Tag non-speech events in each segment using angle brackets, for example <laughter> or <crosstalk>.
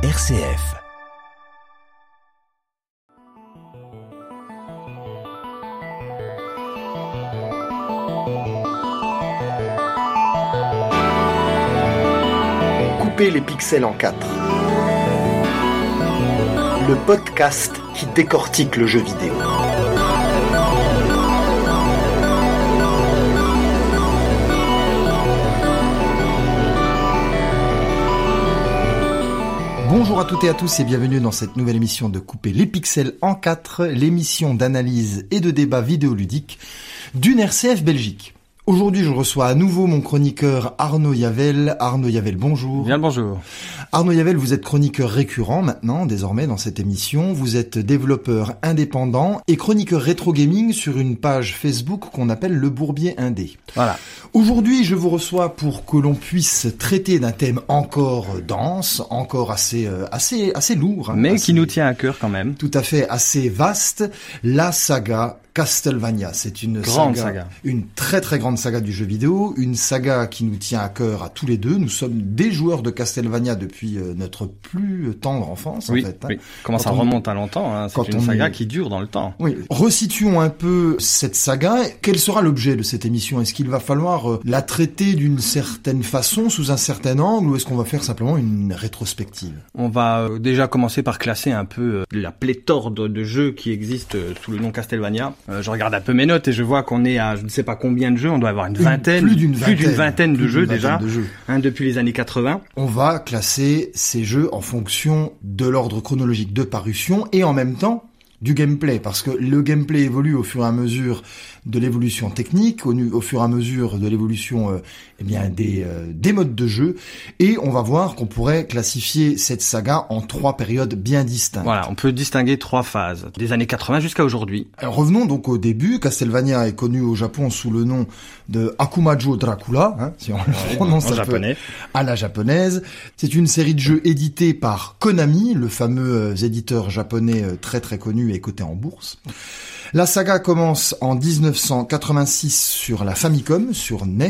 RCF. Couper les pixels en quatre. Le podcast qui décortique le jeu vidéo. Bonjour à toutes et à tous et bienvenue dans cette nouvelle émission de Couper les pixels en 4, l'émission d'analyse et de débat vidéoludique d'une RCF Belgique. Aujourd'hui, je reçois à nouveau mon chroniqueur Arnaud Yavel. Arnaud Yavel, bonjour. Bien le bonjour. Arnaud Yavel, vous êtes chroniqueur récurrent maintenant, désormais, dans cette émission. Vous êtes développeur indépendant et chroniqueur rétro gaming sur une page Facebook qu'on appelle Le Bourbier Indé. Voilà. Aujourd'hui, je vous reçois pour que l'on puisse traiter d'un thème encore dense, encore assez, euh, assez, assez lourd. hein, Mais assez- qui nous tient à cœur quand même. tout à fait assez vaste, la saga Castlevania. C'est une Grande saga. une très très grande saga du jeu vidéo, une saga qui nous tient à cœur à tous les deux. Nous sommes des joueurs de Castlevania depuis euh, notre plus tendre enfance oui, en fait. hein. oui. Comment ça on- remonte à longtemps hein. C'est une saga est- qui dure dans le temps. Oui. Resituons un peu cette saga. Quel sera l'objet de cette émission? Est-ce qu'il va falloir euh, la traiter d'une certaine façon, sous un certain angle, ou est-ce qu'on va faire simplement une rétrospective? On va euh, déjà commencer par classer un peu la pléthore de, de jeux qui existent sous le nom Castlevania. Euh, je regarde un peu mes notes et je vois qu'on est à je ne sais pas combien de jeux. On doit avoir une vingtaine, plus d'une vingtaine, vingtaine de plus jeux déjà, de jeux. hein, depuis les années 80. on va classer ces jeux en fonction de l'ordre chronologique de parution et en même temps du gameplay, parce que le gameplay évolue au fur et à mesure de l'évolution technique, au, au fur et à mesure de l'évolution euh, eh bien des, euh, des modes de jeu, et on va voir qu'on pourrait classifier cette saga en trois périodes bien distinctes. Voilà, on peut distinguer trois phases, des années 80 jusqu'à aujourd'hui. Revenons donc au début. Castlevania est connu au Japon sous le nom de Akumajo Dracula, hein, si on le prononce japonais. à la japonaise. C'est une série de jeux éditée par Konami, le fameux euh, éditeur japonais euh, très très connu et coté en bourse. La saga commence en 1986 sur la Famicom, sur NES,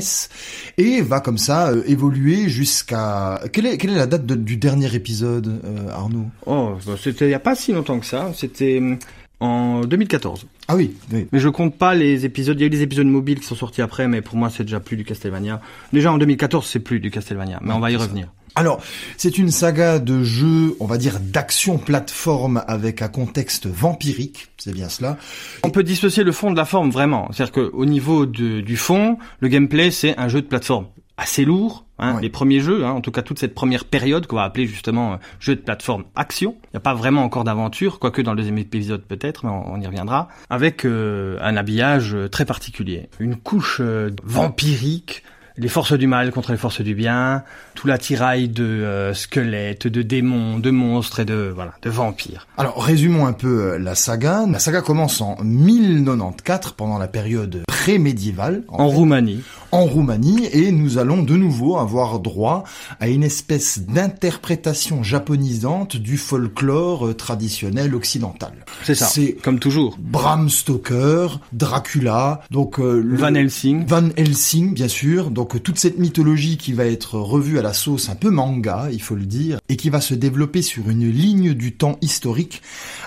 et va comme ça euh, évoluer jusqu'à... Quelle est, quelle est la date de- du dernier épisode, euh, Arnaud? Oh, bah, c'était il y a pas si longtemps que ça. C'était hum, en 2014. Ah oui, oui. Mais je compte pas les épisodes. Il y a eu des épisodes mobiles qui sont sortis après, mais pour moi c'est déjà plus du Castlevania. Déjà en 2014 c'est plus du Castlevania, mais on va y revenir. Alors, c'est une saga de jeux, on va dire, d'action plateforme avec un contexte vampirique, c'est bien cela. On peut dissocier le fond de la forme vraiment. C'est-à-dire qu'au niveau de- du fond, le gameplay c'est un jeu de plateforme assez lourd. Hein, Ouais. Les premiers jeux, hein, en tout cas toute cette première période qu'on va appeler justement euh, jeu de plateforme action. Il n'y a pas vraiment encore d'aventure, quoique dans le deuxième épisode peut-être, mais on, on y reviendra. Avec euh, un habillage euh, très particulier, une couche euh, vampirique. Les forces du mal contre les forces du bien, tout l'attirail de euh, squelettes, de démons, de monstres et de voilà, de vampires. Alors, résumons un peu euh, la saga. La saga commence en 1094, pendant la période pré-médiévale, en, En fait, Roumanie, en Roumanie, et nous allons de nouveau avoir droit à une espèce d'interprétation japonisante du folklore euh, traditionnel occidental. c'est ça, C'est comme toujours. Bram Stoker, Dracula, donc euh, le- Van Helsing, Van Helsing, bien sûr. Donc euh, toute cette mythologie qui va être revue à la sauce un peu manga, il faut le dire, et qui va se développer sur une ligne du temps historique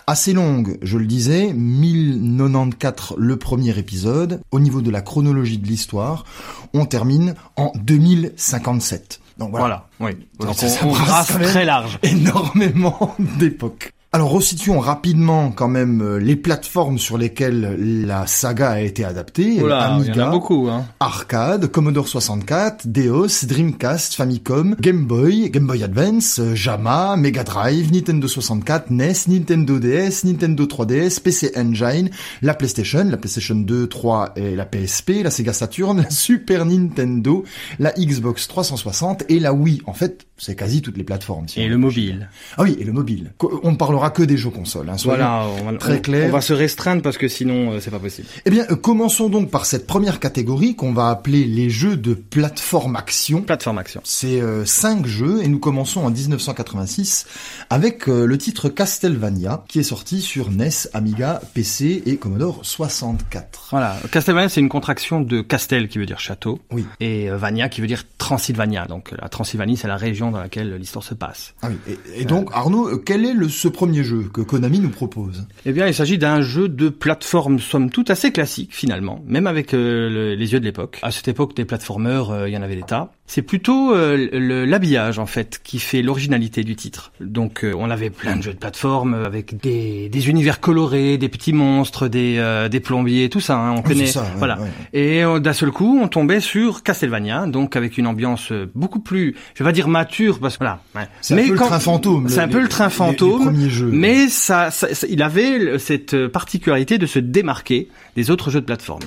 assez longue. Je le disais, 1094 le premier épisode. Au niveau de la chronologie de l'histoire, on termine en 2057. Donc voilà. voilà, oui. Donc, Donc on, on brasse très large. <laughs> énormément d'époques. Alors resituons rapidement quand même euh, les plateformes sur lesquelles la saga a été adaptée. Oula, il y en Amiga, a beaucoup, hein. Arcade, Commodore 64, Deos, Dreamcast, Famicom, Game Boy, Game Boy Advance, euh, JAMA, Mega Drive, Nintendo 64, NES, Nintendo DS, Nintendo 3DS, PC Engine, la PlayStation, la PlayStation 2, 3 et la PSP, la Sega Saturn, <laughs> la Super Nintendo, la Xbox 360 et la Wii. En fait, c'est quasi toutes les plateformes. si Et le mobile. Ah oui, et le mobile. On ne parlera que des jeux consoles. Hein, Voilà, on va, très clair. on va se restreindre parce que sinon euh, c'est pas possible. Eh bien, euh, commençons donc par cette première catégorie qu'on va appeler les jeux de plateforme action. Plateforme action. C'est euh, cinq jeux et nous commençons en 1986 avec euh, le titre Castlevania qui est sorti sur NES, Amiga, PC et Commodore 64. Voilà, Castlevania c'est une contraction de Castel qui veut dire château Oui. et Vania qui veut dire Transylvania. Donc la Transylvanie c'est la région dans laquelle l'histoire se passe. Ah oui. Et, et donc Arnaud, quel est le, ce premier jeu que Konami nous propose? Eh bien, il s'agit d'un jeu de plateforme somme toute assez classique finalement, même avec euh, le, les yeux de l'époque. À cette époque, des platformers, euh, il y en avait des tas. C'est plutôt euh, l'habillage en fait qui fait l'originalité du titre. Donc, on avait plein de jeux de plateforme avec des, des univers colorés, des petits monstres, des, des plombiers, tout ça. Hein, on connaît. Ça, voilà. Et d'un seul coup, on tombait sur Castlevania, donc avec une ambiance beaucoup plus, je vais pas dire mature parce que voilà. C'est un peu le train fantôme. C'est un peu le train fantôme. Mais ça, ça, il avait cette particularité de se démarquer des autres jeux de plateforme.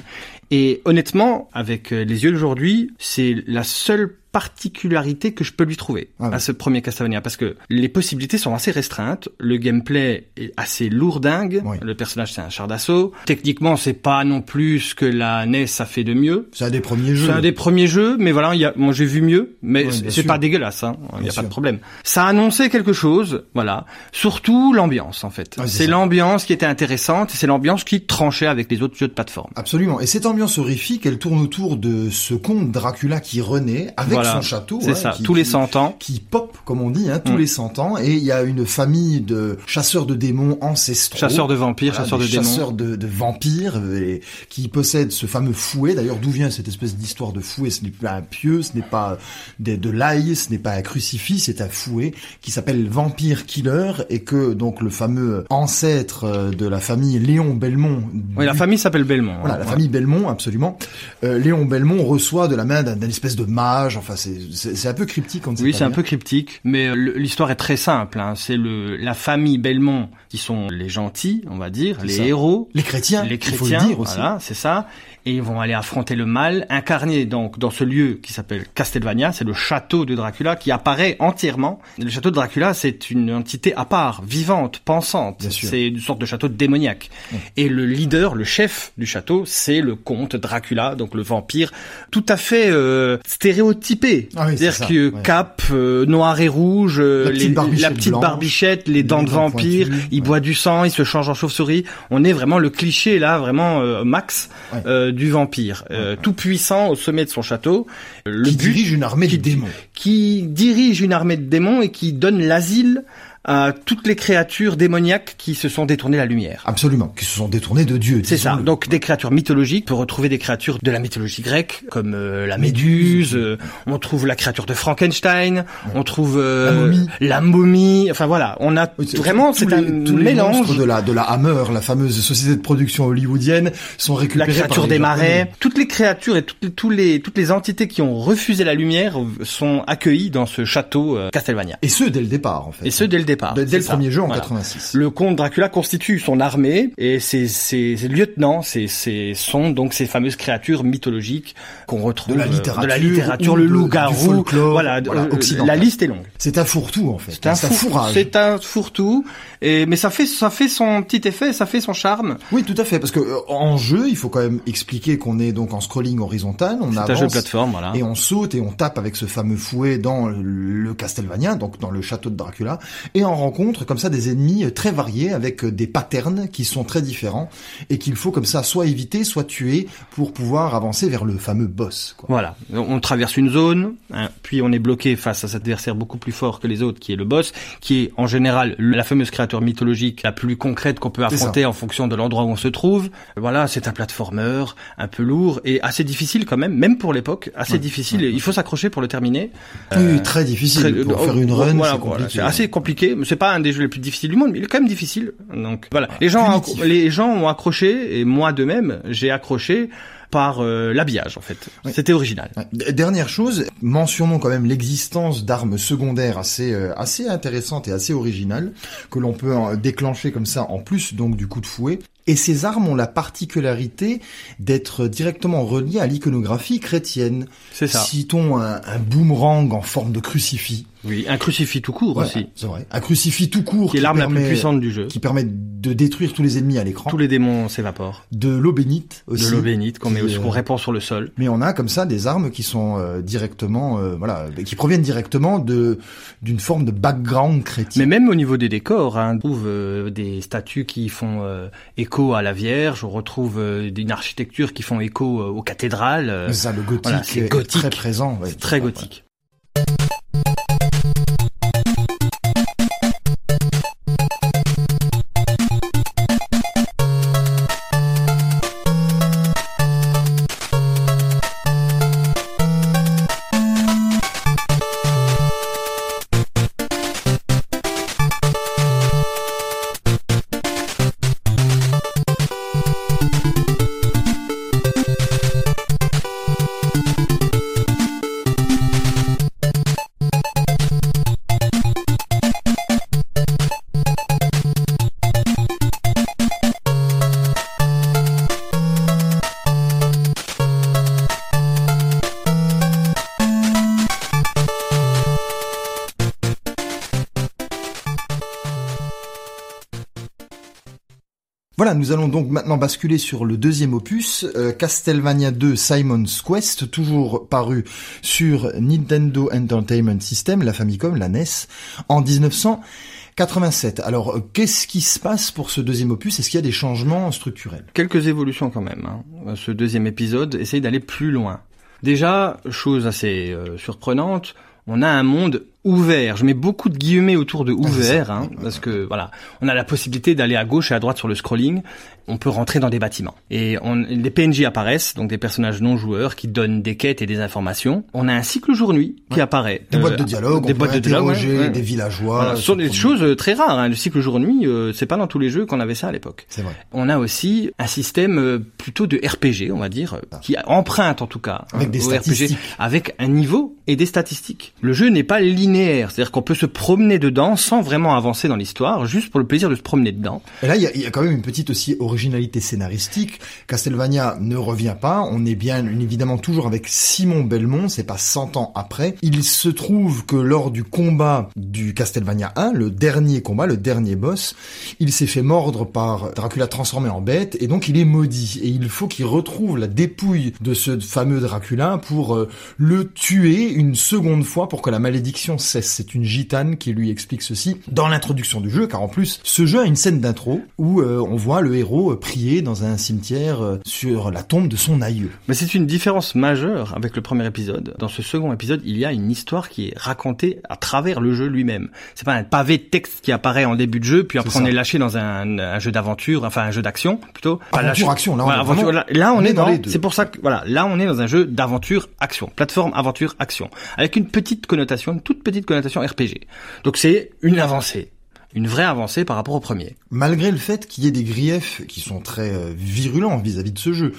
Et honnêtement, avec les yeux d'aujourd'hui, c'est la seule particularité que je peux lui trouver ah à ce premier Castlevania parce que les possibilités sont assez restreintes, le gameplay est assez lourdingue, le personnage c'est un char d'assaut, techniquement c'est pas non plus ce que la NES a fait de mieux. C'est un des premiers jeux. C'est un des premiers jeux, mais voilà, il y a, moi j'ai vu mieux, mais c'est pas dégueulasse, hein, il y a pas de problème. Ça annonçait quelque chose, voilà, surtout l'ambiance en fait. c'est l'ambiance qui était intéressante, c'est l'ambiance qui tranchait avec les autres jeux de plateforme. Absolument, et cette ambiance horrifique, elle tourne autour de ce conte Dracula qui renaît avec son château. C'est ça, tous les 100 ans. Qui pop, comme on dit, hein, tous mm. les 100 ans. Et il y a une famille de chasseurs de démons ancestraux. Chasseurs de vampires, chasseurs de démons. Chasseurs de, de vampires, et, qui possèdent ce fameux fouet. D'ailleurs, d'où vient cette espèce d'histoire de fouet? Ce n'est pas un pieu, ce n'est pas de, de l'ail, ce n'est pas un crucifix, c'est un fouet qui s'appelle Vampire Killer et que donc le fameux ancêtre euh, de la famille Léon Belmont. Oui, la famille s'appelle Belmont. Voilà, la famille Belmont, absolument. Euh, Léon Belmont reçoit de la main d'un espèce de mage. Enfin, c'est un peu cryptique. On oui, c'est un peu cryptique, mais euh, l'histoire est très simple. Hein. C'est le la famille Belmont qui sont les gentils, on va dire, les héros, les chrétiens, les chrétiens. Il faut le dire aussi. Voilà, c'est ça et ils vont aller affronter le mal, incarné donc dans ce lieu qui s'appelle Castlevania, c'est le château de Dracula qui apparaît entièrement. Le château de Dracula, c'est une entité à part, vivante, pensante. C'est une sorte de château démoniaque. Et le leader, le chef du château, c'est le comte Dracula, donc le vampire, tout à fait euh, stéréotypé. Ah C'est-à-dire que cap euh, noir et rouge, euh, la petite, barbichette, les dents de vampire, il boit du sang, il se change en chauve-souris. On est vraiment le cliché là, vraiment euh, max du vampire, euh, tout puissant au sommet de son château. Le qui dirige une armée de démons. Qui dirige une armée de démons et qui donne l'asile à toutes les créatures démoniaques qui se sont détournées la lumière. Absolument, qui se sont détournées de Dieu. C'est ça. Donc des créatures mythologiques. On peut retrouver des créatures de la mythologie grecque, comme euh, la méduse. Euh, on trouve la créature de Frankenstein. On trouve euh, la, momie. la momie. Enfin voilà, on a vraiment c'est un mélange de la de la Hammer, la fameuse société de production hollywoodienne, sont récupérées. La créature des marais. Toutes les créatures et toutes, tous les toutes les entités qui ont refusé la lumière sont accueillies dans ce château Castlevania. Et ce dès le départ en fait. Et ce dès le départ. Dès, le premier jeu en 86. Le comte Dracula constitue son armée et ses, ses, lieutenants, c'est sont donc ces fameuses créatures mythologiques qu'on retrouve de la littérature, de la littérature le loup-garou, voilà, voilà euh, la liste est longue. C'est un fourre-tout en fait. C'est un, fourrage. C'est un fourre-tout et mais ça fait ça fait son petit effet, ça fait son charme. Oui, tout à fait parce que euh, en jeu, il faut quand même expliquer qu'on est donc en scrolling horizontal, on avance un jeu de plateforme, voilà. et on saute et on tape avec ce fameux fouet dans le Castlevania, donc dans le château de Dracula et on rencontre comme ça des ennemis très variés avec des patterns qui sont très différents et qu'il faut comme ça soit éviter, soit tuer pour pouvoir avancer vers le fameux boss. Quoi. Voilà, on traverse une zone, hein, puis on est bloqué face à cet adversaire beaucoup plus fort que les autres, qui est le boss, qui est en général la fameuse créature mythologique la plus concrète qu'on peut affronter en fonction de l'endroit où on se trouve. Voilà, c'est un platformer un peu lourd et assez difficile quand même, même pour l'époque, assez difficile. Il faut s'accrocher pour le terminer. Oui, euh, très difficile. pour faire une run, c'est assez compliqué c'est pas un des jeux les plus difficiles du monde, mais il est quand même difficile. Donc voilà, les gens, les gens ont accroché et moi de même, j'ai accroché par euh, l'habillage en fait. C'était original. Dernière chose, mentionnons quand même l'existence d'armes secondaires assez euh, assez intéressantes et assez originales que l'on peut déclencher comme ça en plus donc du coup de fouet. Et ces armes ont la particularité d'être directement reliées à l'iconographie chrétienne. C'est ça. Citons un, un boomerang en forme de crucifix. Oui, un crucifix tout court aussi. C'est vrai. Un crucifix tout court. Qui est l'arme la plus puissante du jeu. Qui permet de détruire tous les ennemis à l'écran. Tous les démons s'évaporent. De l'eau bénite aussi. De l'eau bénite qu'on met aussi, qu'on répand sur le sol. Mais on a comme ça des armes qui sont euh, directement, euh, voilà, qui proviennent directement de d'une forme de background chrétien. Mais même au niveau des décors, hein, on trouve euh, des statues qui font écho à la Vierge. On retrouve une architecture qui font écho aux cathédrales. ça, le gothique, est gothique. très présent. très gothique. Voilà, nous allons donc maintenant basculer sur le deuxième opus, euh, Castlevania 2 Simon's Quest, toujours paru sur Nintendo Entertainment System, la Famicom, la NES, en 1987. Alors, euh, qu'est-ce qui se passe pour ce deuxième opus? Est-ce qu'il y a des changements structurels? Quelques évolutions quand même. Hein. Ce deuxième épisode essaye d'aller plus loin. Déjà, chose assez euh, surprenante, on a un monde ouvert. Je mets beaucoup de guillemets autour de ouvert, hein, parce que voilà, on a la possibilité d'aller à gauche et à droite sur le scrolling. On peut rentrer dans des bâtiments et on, les PNJ apparaissent, donc des personnages non joueurs qui donnent des quêtes et des informations. On a un cycle jour-nuit qui apparaît. Des boîtes de euh, dialogue, des on boîtes peut de dialogue, interroger ouais, ouais. des villageois. Voilà, ce sont des choses euh, très rares. Hein. Le cycle jour-nuit, euh, c'est pas dans tous les jeux qu'on avait ça à l'époque. C'est vrai. On a aussi un système euh, plutôt de RPG, on va dire, euh, qui emprunte en tout cas Avec hein, des statistiques. RPG, avec un niveau et des statistiques. Le jeu n'est pas linéaire, c'est-à-dire qu'on peut se promener dedans sans vraiment avancer dans l'histoire, juste pour le plaisir de se promener dedans. Et là, il y a, quand même une petite aussi originalité scénaristique. Castlevania ne revient pas. On est bien évidemment toujours avec Simon Belmont. C'est pas 100 ans après. Il se trouve que lors du combat du Castlevania 1, le dernier combat, le dernier boss, il s'est fait mordre par Dracula transformé en bête et donc il est maudit. Et il faut qu'il retrouve la dépouille de ce fameux Dracula pour euh, le tuer une seconde fois pour que la malédiction cesse. C'est une gitane qui lui explique ceci dans l'introduction du jeu, car en plus, ce jeu a une scène d'intro où euh, on voit le héros euh, prier dans un cimetière euh, sur la tombe de son aïeux. Mais c'est une différence majeure avec le premier épisode. Dans ce second épisode, il y a une histoire qui est racontée à travers le jeu lui-même. C'est pas un pavé de texte qui apparaît en début de jeu, puis après on est lâché dans un, un jeu d'aventure, enfin un jeu d'action plutôt. Pas lâché- Aventure-action, là, on est aventure- vraiment- là, là, on, on est, est dans dans. les deux. C'est pour ça que voilà, là on est dans un jeu d'aventure action, plateforme aventure action, avec une petite connotation, une toute petite connotation RPG. Donc c'est une avancée, une vraie avancée par rapport au premier. Malgré le fait qu'il y ait des griefs qui sont très euh, virulents vis-à-vis de ce jeu.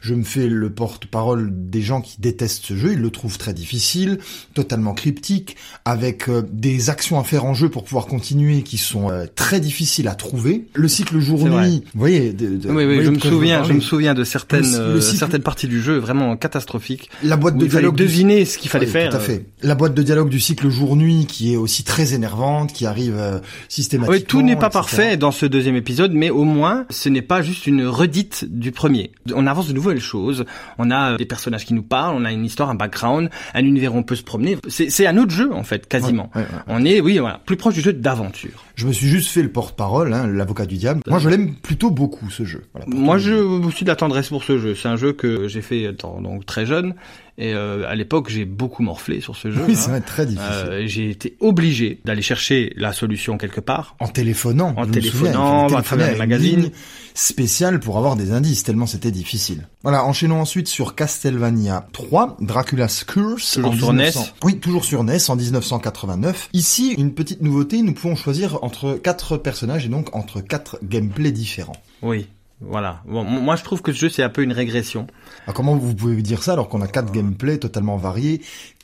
Je me fais le porte-parole des gens qui détestent ce jeu, ils le trouvent très difficile, totalement cryptique, avec euh, des actions à faire en jeu pour pouvoir continuer qui sont euh, très difficiles à trouver. Le cycle jour-nuit, vous voyez, de, de- Oui, oui, voyez je me souviens, je me souviens de certaines, cycle- certaines parties du jeu vraiment catastrophiques. La boîte de dialogue deviner ce qu'il fallait Oui, faire. Tout à fait. La boîte de dialogue du cycle jour-nuit qui est aussi très énervante, qui arrive euh, systématiquement. Oui, tout n'est pas etc. parfait dans ce deuxième épisode, mais au moins, ce n'est pas juste une redite du premier. On avance de nouvelles choses. On a euh, des personnages qui nous parlent, on a une histoire, un background, un univers où on peut se promener. C'est un autre jeu, en fait, quasiment. Ouais, ouais, ouais. On est, oui, voilà, plus proche du jeu d'aventure. Je me suis juste fait le porte-parole, hein, l'avocat du diable. Moi, je l'aime plutôt beaucoup ce jeu. Voilà, Moi, je suis de la tendresse pour ce jeu. C'est un jeu que j'ai fait étant donc très jeune. Et euh, à l'époque, j'ai beaucoup morflé sur ce jeu. Oui, hein. ça va être très difficile. Euh, j'ai été obligé d'aller chercher la solution quelque part. En téléphonant. En téléphonant, à travers les magazines. ligne spéciale pour avoir des indices, tellement c'était difficile. Voilà, enchaînons ensuite sur Castlevania 3, Dracula's Curse. Toujours en sur 1900 NES. Oui, toujours sur NES en 1989. Ici, une petite nouveauté, nous pouvons choisir entre quatre personnages et donc entre quatre gameplays différents. Oui, voilà. Bon, moi, je trouve que ce jeu, c'est un peu une régression. Alors, comment vous pouvez dire ça alors qu'on a quatre gameplays totalement variés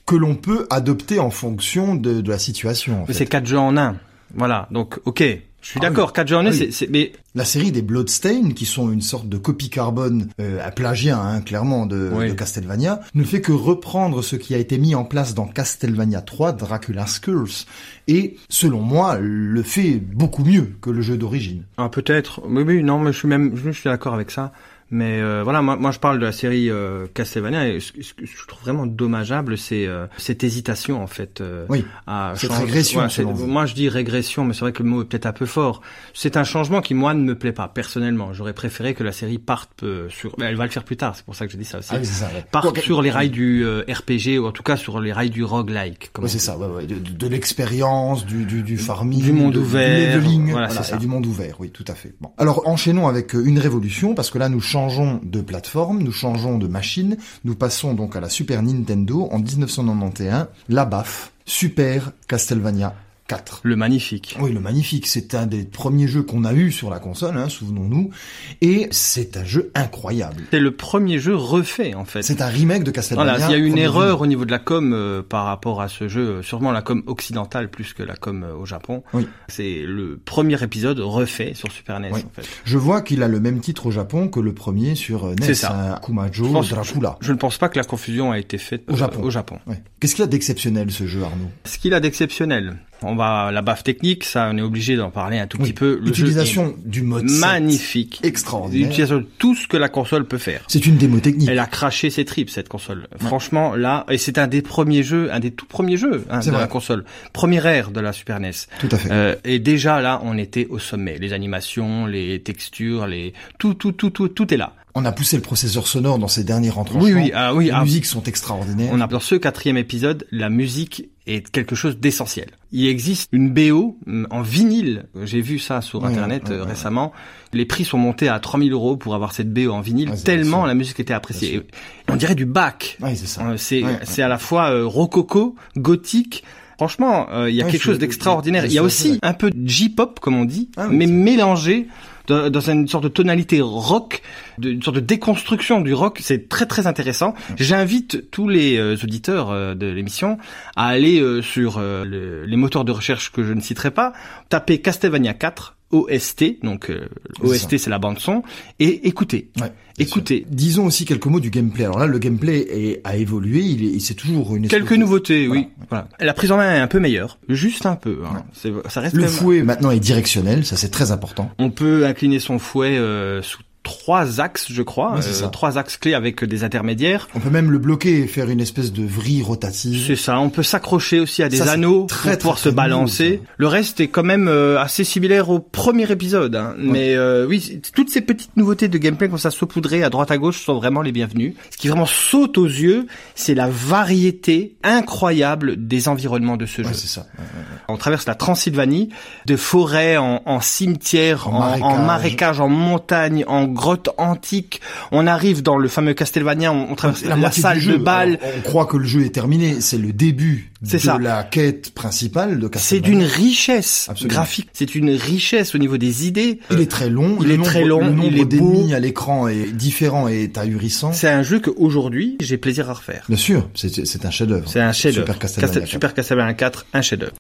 que l'on peut adopter en fonction de, de la situation en c'est quatre jeux en un. Voilà. Donc, ok. Je suis Ah d'accord. oui. Quatre jeux en un, Ah oui. c'est, mais La série des Bloodstain, qui sont une sorte de copie carbone euh, à plagiat, hein, clairement, de, Oui. de Castlevania, ne fait que reprendre ce qui a été mis en place dans Castlevania 3, Dracula's Curse, et, selon moi, le fait beaucoup mieux que le jeu d'origine. ah, peut-être. Oui, oui. Non, mais je suis même, je suis d'accord avec ça. Mais euh, voilà, moi, moi je parle de la série euh, Castlevania et ce, ce que je trouve vraiment dommageable, c'est euh, cette hésitation en fait. euh, Oui, à cette changer- régression, Ouais, moi je dis régression, mais c'est vrai que le mot est peut-être un peu fort. C'est un changement qui moi ne me plaît pas personnellement. J'aurais préféré que la série parte euh, sur. mais elle va le faire plus tard, c'est pour ça que je dis ça aussi. Ah oui, ça. ouais. parte sur les rails du euh, RPG ou en tout cas sur les rails du roguelike. on c'est ça, ouais, ouais, de, de- l'expérience, du, du, du farming, Du monde de- ouvert, du leveling, voilà, voilà, c'est ça. et du monde ouvert, oui, tout à fait. Bon. Alors enchaînons avec une révolution, parce que là nous changeons de plateforme, nous changeons de machine, nous passons donc à la Super Nintendo en 1991, la BAF, Super Castlevania 4. Le magnifique. Oui, le magnifique, c'est un des premiers jeux qu'on a eu sur la console, hein, souvenons-nous, et c'est un jeu incroyable. C'est le premier jeu refait en fait. C'est un remake de Castlevania. Voilà, s'il y a eu une erreur jeu. au niveau de la com euh, par rapport à ce jeu, euh, sûrement la com occidentale plus que la com euh, au Japon. Oui. C'est le premier épisode refait sur Super NES Oui. en fait. Je vois qu'il a le même titre au Japon que le premier sur euh, NES, C'est ça. hein, Kumajo Je pense- Dracula. Je ne pense pas que la confusion a été faite Au Japon. au Japon. Ouais. Qu'est-ce qu'il a d'exceptionnel ce jeu, Arnaud? Ce qu'il a d'exceptionnel, On va la baffe technique, ça on est obligé d'en parler un tout petit peu. L'utilisation du mode magnifique, extraordinaire. L'utilisation de tout ce que la console peut faire. C'est une démo technique. Elle a craché ses tripes cette console. Franchement là, et c'est un des premiers jeux, un des tout premiers jeux hein, de la console, première ère de la Super NES. Tout à fait. Euh, et déjà là, on était au sommet. Les animations, les textures, les tout, tout, tout, tout, tout est là. On a poussé le processeur sonore dans ces derniers rentrants. Oui, oui, ah, oui. Les ah. musiques sont extraordinaires. On a dans ce quatrième épisode, la musique est quelque chose d'essentiel. Il existe une BO mm, en vinyle. J'ai vu ça sur internet euh, récemment. Les prix sont montés à 3000 euros pour avoir cette BO en vinyle, tellement la musique était appréciée. On dirait du bac. Oui, c'est ça. Euh, à la fois euh, rococo, gothique. Franchement, il y a quelque chose d'extraordinaire. Il y a aussi un peu de J-pop, comme on dit, Ah mais mélangé dans une sorte de tonalité rock, une sorte de déconstruction du rock. C'est très très intéressant. J'invite tous les euh, auditeurs euh, de l'émission à aller euh, sur les moteurs de recherche que je ne citerai pas, taper Castlevania 4 OST, donc OST c'est la bande son, et écoutez. Ouais, écoutez. Sûr. Disons aussi quelques mots du gameplay. Alors là, le gameplay est, a évolué, il, est, c'est toujours une quelques nouveautés, voilà. oui. Voilà. La prise en main est un peu meilleure, juste un peu. Hein. Ouais. Ça reste le même... fouet maintenant est directionnel, ça c'est très important. On peut incliner son fouet euh, sous trois axes, je crois, ouais, euh, trois axes clés avec des intermédiaires. On peut même le bloquer et faire une espèce de vrille rotative. C'est ça. On peut s'accrocher aussi à des ça, anneaux très, pour pouvoir très, se balancer. Le reste est quand même euh, assez similaire au premier épisode, hein. ouais. mais euh, oui, toutes ces petites nouveautés de gameplay comme ça saupoudrées à droite à gauche sont vraiment les bienvenues. Ce qui vraiment saute aux yeux, c'est la variété incroyable des environnements de ce ouais, jeu. C'est ça. On traverse la Transylvanie, de forêts en, en cimetière, en, en, marécage. en marécage, en montagne, en grotte antique. On arrive dans le fameux Castlevania, on, on traverse la, la salle de bal. On croit que le jeu est terminé, c'est le début de ça. la quête principale de C'est Castlevania. d'une richesse Absolument. graphique, c'est une richesse au niveau des idées. Il est très long, il le est nombre, très long, le nombre il est d'ennemis à l'écran est différent et ahurissant. C'est un jeu qu'aujourd'hui j'ai plaisir à refaire. Bien sûr, c'est un chef-d'œuvre. C'est un chef-d'œuvre. Super Castlevania 4. Super Castlevania 4, un chef-d'œuvre.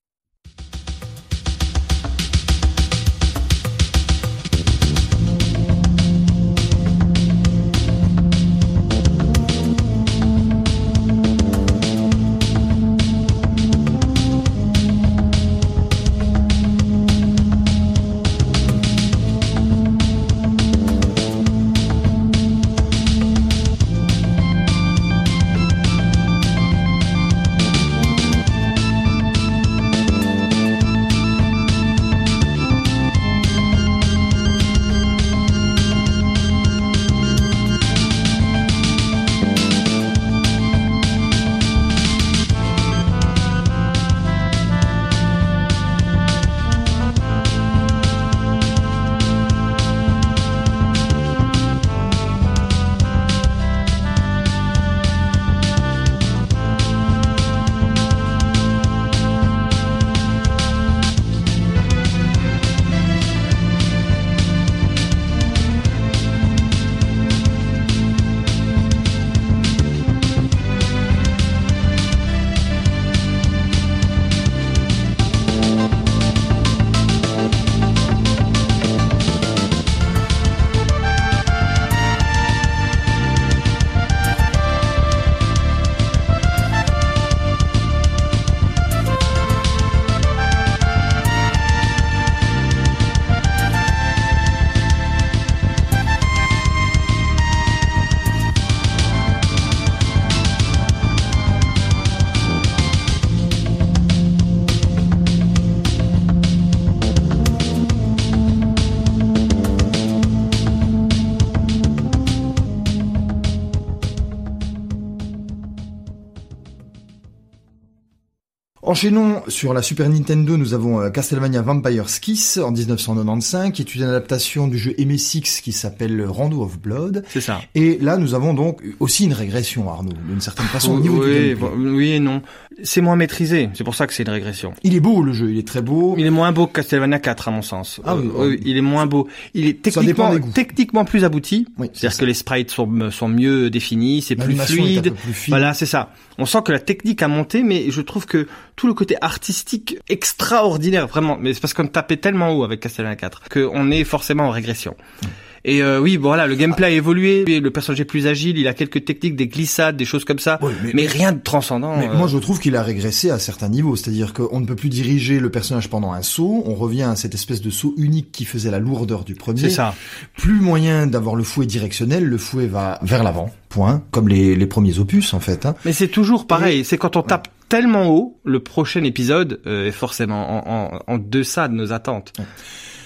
Enchaînons sur la Super Nintendo, nous avons euh, Castlevania Vampire's Kiss en 1995, qui est une adaptation du jeu MSX qui s'appelle Rondo of Blood. C'est ça. Et là, nous avons donc aussi une régression, Arnaud, d'une certaine façon, au niveau oui, du gameplay. Oui et non. C'est moins maîtrisé, c'est pour ça que c'est une régression. Il est beau le jeu, il est très beau. Il est moins beau que Castlevania 4 à mon sens. Ah oui, euh, oui, il est moins beau. Il est techniquement, techniquement plus abouti. Oui, C'est-à-dire que les sprites sont, sont mieux définis, c'est plus fluide. Plus voilà, c'est ça. On sent que la technique a monté, mais je trouve que tout le côté artistique extraordinaire, vraiment. Mais c'est parce qu'on tapait tellement haut avec Castlevania 4 qu'on est forcément en régression. Mmh. Et euh, oui, bon, voilà, le gameplay a évolué, le personnage est plus agile, il a quelques techniques, des glissades, des choses comme ça, Oui, mais, mais- rien de transcendant. Mais euh. moi, je trouve qu'il a régressé à certains niveaux. C'est-à-dire qu'on ne peut plus diriger le personnage pendant un saut. On revient à cette espèce de saut unique qui faisait la lourdeur du premier. c'est ça. Plus moyen d'avoir le fouet directionnel. Le fouet va vers l'avant. Point. Comme les, les premiers opus, en fait. Hein. Mais c'est toujours pareil. C'est quand on tape tellement haut, le prochain épisode euh, est forcément en, en, en deçà de nos attentes. Ouais.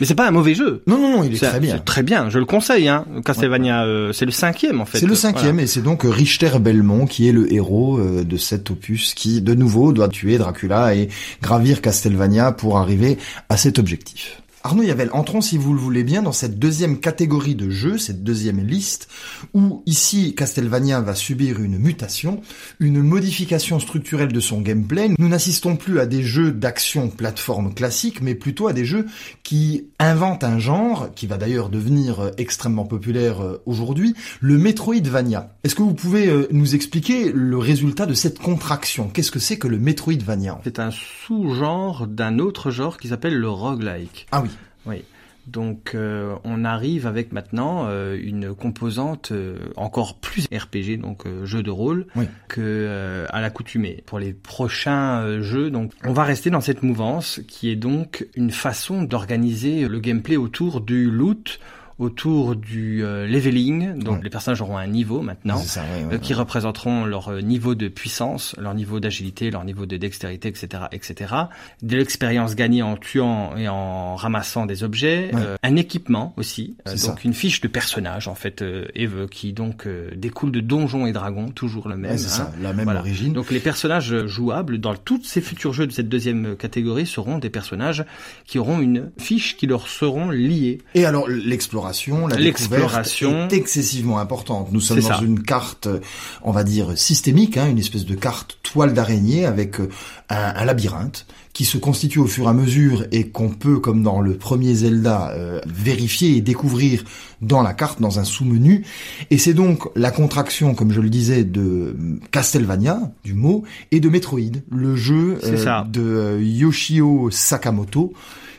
Mais c'est pas un mauvais jeu. Non, non, non, il est très bien. très bien. Je le conseille. Hein. Castlevania, euh, c'est le cinquième en fait. C'est le cinquième et c'est donc Richter Belmont qui est le héros euh, de cet opus qui, de nouveau, doit tuer Dracula et gravir Castlevania pour arriver à cet objectif. Arnaud Yavel, entrons si vous le voulez bien dans cette deuxième catégorie de jeux, cette deuxième liste, où ici Castlevania va subir une mutation, une modification structurelle de son gameplay. Nous n'assistons plus à des jeux d'action plateforme classiques, mais plutôt à des jeux qui inventent un genre, qui va d'ailleurs devenir euh, extrêmement populaire euh, aujourd'hui, le Metroidvania. Est-ce que vous pouvez euh, nous expliquer le résultat de cette contraction? Qu'est-ce que c'est que le Metroidvania C'est un sous-genre d'un autre genre qui s'appelle le roguelike. Ah oui, Oui. Donc euh, on arrive avec maintenant euh, une composante euh, encore plus RPG, donc jeu de rôle, Oui. que à l'accoutumée. Pour les prochains jeux, donc on va rester dans cette mouvance qui est donc une façon d'organiser le gameplay autour du loot, autour du euh, leveling. Donc Ouais. les personnages auront un niveau maintenant. ça. ouais, ouais, euh, qui représenteront leur euh, niveau de puissance, leur niveau d'agilité, leur niveau de dextérité, etc., etc. De l'expérience gagnée en tuant et en ramassant des objets, euh, un équipement aussi, euh, donc ça. une fiche de personnage en fait, euh, Eve, qui donc euh, découle de Donjons et Dragons, toujours le même. Hein. ça, la même Voilà. origine. Donc les personnages jouables dans tous ces futurs jeux de cette deuxième catégorie seront des personnages qui auront une fiche qui leur seront liées. Et alors l'exploration, la L'exploration. découverte est excessivement importante. Nous sommes dans ça. une carte, euh, on va dire systémique, hein, une espèce de carte toile d'araignée avec euh, un, un labyrinthe qui se constitue au fur et à mesure et qu'on peut, comme dans le premier Zelda, euh, vérifier et découvrir dans la carte, dans un sous-menu. Et c'est donc la contraction, comme je le disais, de Castlevania, du mot, et de Metroid, le jeu ça. de euh, Yoshio Sakamoto,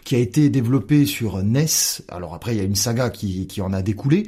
qui a été développé sur NES. Alors après, il y a une saga qui, qui en a découlé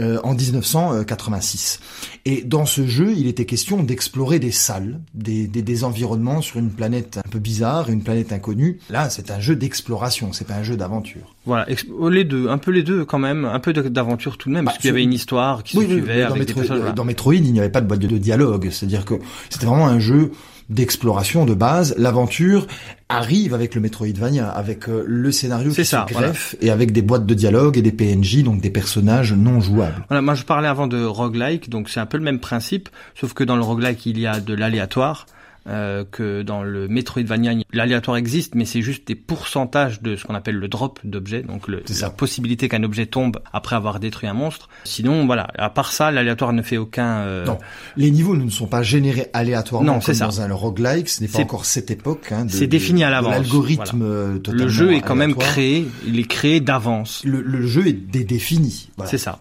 euh, en 1986. Et dans ce jeu, il était question d'explorer des salles, des, des, des environnements sur une planète un peu bizarre, une planète inconnue. Là, c'est un jeu d'exploration, c'est pas un jeu d'aventure. Voilà, oh, les deux, un peu les deux quand même, un peu d'aventure tout de même, Bah, parce qu'il y avait une histoire qui se suivait mais dans, avec des Metroid, personnages. voilà. dans Metroid, il n'y avait pas de boîte de dialogue. C'est-à-dire que c'était vraiment un jeu d'exploration de base. L'aventure arrive avec le Metroidvania, avec euh, le scénario qui ça, se greffe et avec des boîtes de dialogue et des PNJ, donc des personnages non jouables. Voilà, moi je parlais avant de roguelike, donc c'est un peu le même principe, sauf que dans le roguelike il y a de l'aléatoire, euh, que dans le Metroidvania l'aléatoire existe, mais c'est juste des pourcentages de ce qu'on appelle le drop d'objets, donc le, la possibilité qu'un objet tombe après avoir détruit un monstre. Sinon voilà, à part ça, l'aléatoire ne fait aucun. euh, Non, les niveaux ne sont pas générés aléatoirement Non, comme ça. dans un roguelike. Ce n'est pas C'est- encore cette époque. Hein, c'est défini à l'avance, L'algorithme euh, totalement le jeu est quand même créé, il est créé d'avance. Le, le jeu est dé- défini. Voilà. C'est ça.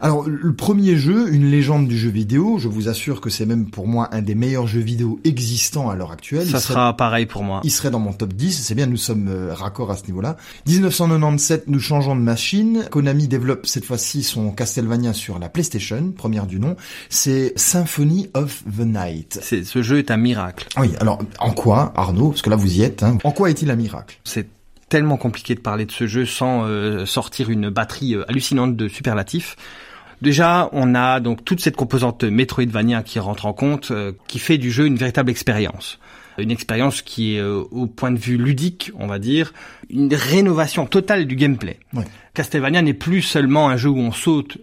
Alors, le premier jeu, une légende du jeu vidéo, je vous assure que c'est même pour moi un des meilleurs jeux vidéo existants à l'heure actuelle. Ça serait, sera pareil pour moi. il serait dans mon top 10, c'est bien, nous sommes euh, raccords à ce niveau-là. 1997, nous changeons de machine. Konami développe cette fois-ci son Castlevania sur la PlayStation, première du nom. C'est Symphony of the Night. C'est, ce jeu est un miracle. Oui, alors, en quoi, Arnaud, parce que là vous y êtes, hein, en quoi est-il un miracle? C'est tellement compliqué de parler de ce jeu sans euh, sortir une batterie euh, hallucinante de superlatifs. Déjà, on a donc toute cette composante Metroidvania qui rentre en compte, euh, qui fait du jeu une véritable expérience. Une expérience qui est, euh, au point de vue ludique, on va dire, une rénovation totale du gameplay. Ouais. Castlevania n'est plus seulement un jeu où on saute,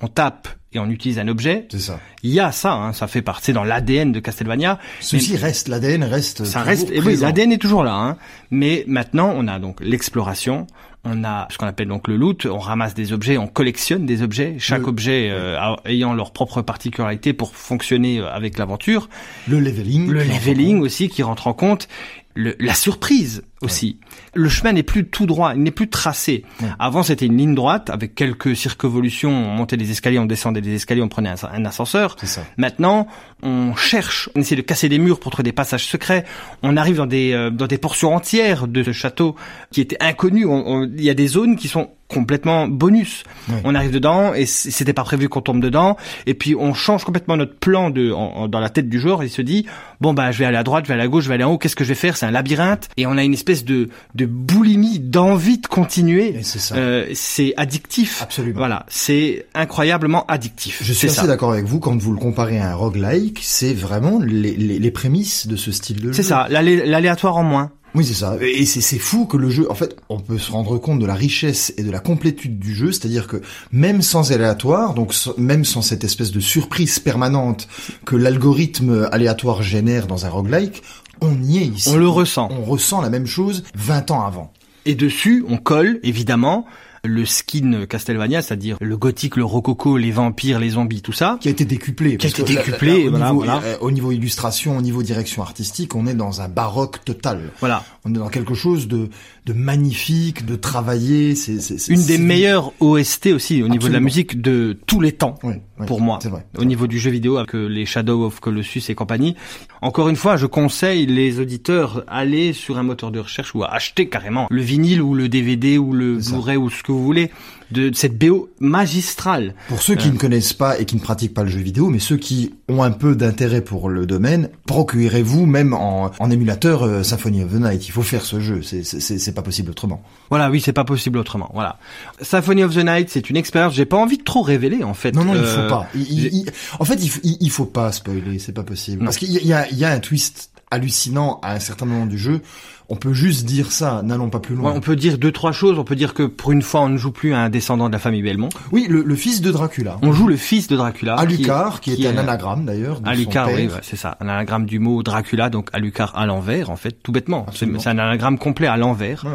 on tape et on utilise un objet. C'est ça. Il y a ça, hein, ça fait partie dans l'ADN de Castlevania. Ceci reste, l'ADN reste. Ça reste, et oui, l'ADN est toujours là, hein. Mais maintenant, on a donc l'exploration, on a ce qu'on appelle donc le loot, on ramasse des objets, on collectionne des objets, chaque Le- objet euh, ayant leur propre particularité pour fonctionner euh, avec l'aventure. Le leveling. Le leveling aussi qui rentre en compte. Le, la surprise aussi. Le chemin n'est plus tout droit, il n'est plus tracé. Ouais. Avant, c'était une ligne droite avec quelques circonvolutions. On montait des escaliers, on descendait des escaliers, on prenait un, un ascenseur. Ça. Maintenant, on cherche, on essaie de casser des murs pour trouver des passages secrets. On arrive dans des euh, dans des portions entières de ce château qui étaient inconnues. On- on- Il y a des zones qui sont complètement bonus. On arrive dedans et c'était pas prévu qu'on tombe dedans et puis on change complètement notre plan de en- dans la tête du joueur. Il se dit bon bah je vais aller à droite, je vais aller à gauche, je vais aller en haut. Qu'est-ce que je vais faire? C'est un labyrinthe et on a une espèce de de boulimie d'envie de continuer. C'est. Euh, c'est addictif. Absolument. Voilà, c'est incroyablement addictif. Je suis assez d'accord avec vous quand vous le comparez à un roguelike, c'est vraiment les, les, les prémices de ce style de jeu. C'est ça, l'alé- l'aléatoire en moins. Oui, c'est ça. Et c'est c'est fou que le jeu, en fait, on peut se rendre compte de la richesse et de la complétude du jeu, c'est-à-dire que même sans aléatoire, donc même sans cette espèce de surprise permanente que l'algorithme aléatoire génère dans un roguelike, on y est ici. On le ressent. On ressent la même chose 20 ans avant. Et dessus, on colle, évidemment, le skin Castlevania, c'est-à-dire le gothique, le rococo, les vampires, les zombies, tout ça. Qui a été décuplé. Qui a été là- décuplé, là, au, voilà, niveau, voilà. euh, au niveau illustration, au niveau direction artistique, on est dans un baroque total. Voilà. On est dans quelque chose de, de magnifique, de travaillé. C'est c'est- c'est- Une des meilleures OST aussi au niveau de la musique de tous les temps. Oui, oui, pour moi, c'est vrai. au niveau du jeu vidéo, avec euh, les Shadow of Colossus et compagnie. Encore une fois, je conseille les auditeurs aller sur un moteur de recherche ou à acheter carrément le vinyle ou le DVD ou le. Blu-ray ou ce que vous voulez de cette BO magistrale. Pour ceux qui ne connaissent pas et qui ne pratiquent pas le jeu vidéo, mais ceux qui ont un peu d'intérêt pour le domaine, procurez-vous même en, en émulateur euh, Symphony of the Night. Il faut faire ce jeu, c'est- pas possible autrement. Voilà, oui, c'est pas possible autrement. Voilà. Symphony of the Night, c'est une expérience. J'ai pas envie de trop révéler en fait. Non, non, il Euh, faut pas. Il- il- j'ai- il- en fait, il, faut pas spoiler, c'est pas possible. Non. Parce qu'il y a, il y a- il y a un twist hallucinant à un certain moment du jeu. On peut juste dire ça, n'allons pas plus Ouais, loin. on peut dire deux trois choses. On peut dire que pour une fois, on ne joue plus à un descendant de la famille Belmont. Oui, le, le fils de Dracula. On joue le fils de Dracula. Alucard, qui, est un anagramme d'ailleurs. Alucard, oui, ouais, c'est ça. Un anagramme du mot Dracula, donc Alucard à l'envers, en fait, tout bêtement. C'est un anagramme complet à l'envers. Ouais.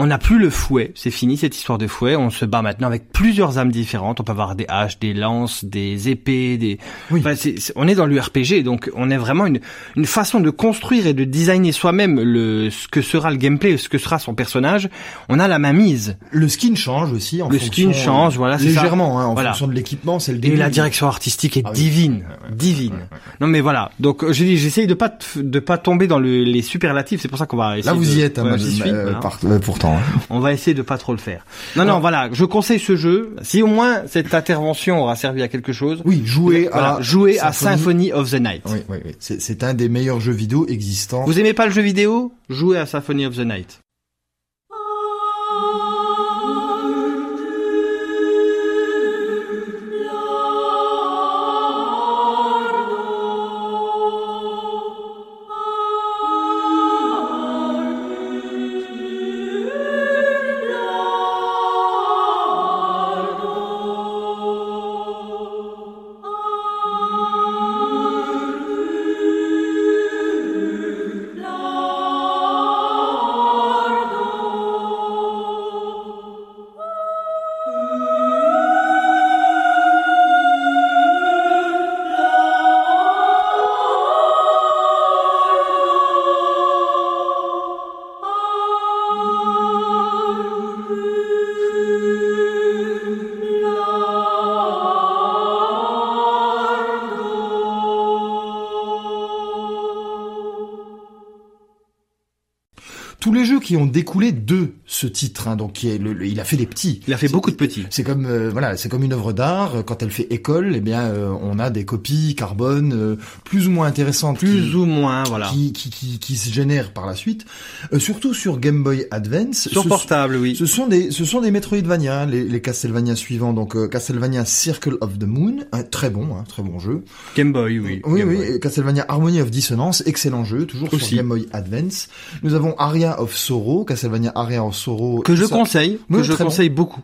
On n'a plus le fouet, c'est fini cette histoire de fouet. On se bat maintenant avec plusieurs âmes différentes. On peut avoir des haches, des lances, des épées, des. Oui. Enfin, on est dans le RPG, donc on est vraiment une une façon de construire et de designer soi-même le ce que sera le gameplay, ce que sera son personnage. On a la main mise. Le skin change aussi. En Le fonction, skin change, voilà, ça. légèrement. Hein, en Voilà. fonction de l'équipement, c'est le Et début. la direction artistique est Ah oui. divine, divine. Non mais voilà. Donc euh, je dis, j'essaye de pas de pas tomber dans le- les superlatifs. C'est pour ça qu'on va essayer. Là, vous de- y êtes, hein, j'y suis, euh, voilà. par- euh, pourtant. Hein. <laughs> On va essayer de pas trop le faire. Non, non, voilà. Je conseille ce jeu. Si au moins cette intervention aura servi à quelque chose. Oui, jouer voilà, à jouer à Symphony. Symphony of the Night. Oui, oui, c'est un des meilleurs jeux vidéo existants. Vous aimez pas le jeu vidéo? Jouez à Symphony of the Night. Tous les jeux qui ont découlé de ce titre, hein, donc qui est le, le- il a fait des petits. Il a fait beaucoup de petits. C'est comme euh, voilà, c'est comme une œuvre d'art. Quand elle fait école, eh bien, euh, on a des copies carbone euh, plus ou moins intéressantes, Plus qui, ou moins, voilà. qui, qui, qui, qui se génèrent par la suite. Euh, surtout sur Game Boy Advance. Sur ce- portable, oui. Ce sont des, ce sont des Metroidvania, les, les Castlevania suivants. Donc euh, Castlevania Circle of the Moon, un très bon, hein, très bon jeu. Game Boy, oui. Oui, Game oui. Boy. Castlevania Harmony of Dissonance, excellent jeu, toujours Aussi. sur Game Boy Advance. Nous avons Aria of Sorrow, Castlevania Aria of Sorrow. Que je ça- conseille, Oui, que je bon. conseille beaucoup.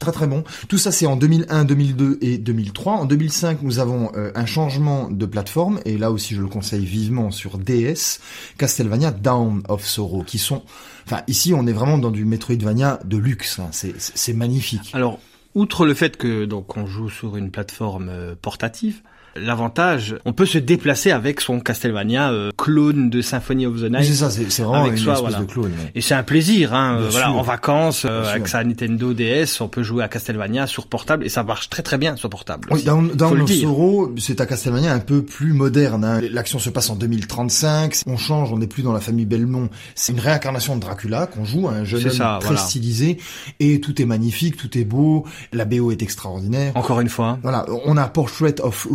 Très très bon. Tout ça c'est en 2001, 2002 et 2003. En 2005, nous avons euh, un changement de plateforme et là aussi je le conseille vivement sur DS, Castlevania Down of Sorrow, qui sont, enfin ici on est vraiment dans du Metroidvania de luxe. hein. C'est magnifique. Alors, outre le fait que donc on joue sur une plateforme euh, portative, l'avantage, on peut se déplacer avec son Castlevania euh, clone de Symphony of the Night. C'est ça, c'est vraiment Avec une soi, voilà. de clone. ouais. Et c'est un plaisir, hein. Euh, voilà, en vacances, euh, avec sa Nintendo DS, on peut jouer à Castlevania sur portable et ça marche très très bien sur portable. Oui, Down Faut le. Sorrow, c'est à Castlevania un peu plus moderne. hein. L'action se passe en 2035. On change, on n'est plus dans la famille Belmont. C'est une réincarnation de Dracula qu'on joue, un jeune homme ça, très voilà. stylisé. Et tout est magnifique, tout est beau. La BO est extraordinaire. Encore une fois. Voilà, on a Portrait of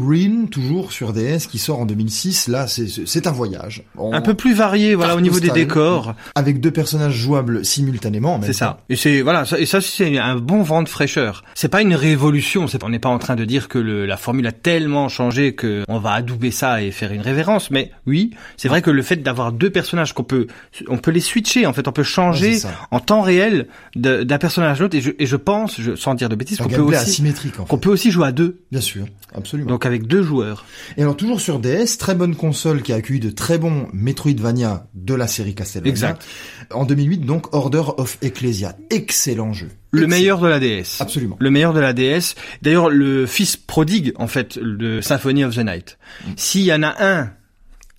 Toujours sur DS, qui sort en 2006. Là, c'est un voyage. Un peu plus varié, voilà, au niveau des décors. Avec deux personnages jouables simultanément. C'est ça. Et c'est voilà, ça, et ça c'est un bon vent de fraîcheur. C'est pas une révolution. C'est, on n'est pas en train de dire que le, la formule a tellement changé que on va adouber ça et faire une révérence. Mais oui, c'est vrai que le fait d'avoir deux personnages qu'on peut, on peut les switcher. En fait, on peut changer en temps réel d'un personnage à l'autre. Et je, et je pense, je, sans dire de bêtises, qu'on peut aussi, qu'on peut aussi jouer à deux. Bien sûr, absolument. Donc avec deux joueurs. Et alors toujours sur DS, très bonne console qui a accueilli de très bons Metroidvania de la série Castlevania. Exact. En 2008 donc Order of Ecclesia, excellent jeu. Le Excellent. meilleur de la DS. Absolument. Le meilleur de la DS. D'ailleurs, le fils prodigue, en fait, de Symphony of the Night. Mm. S'il y en a un,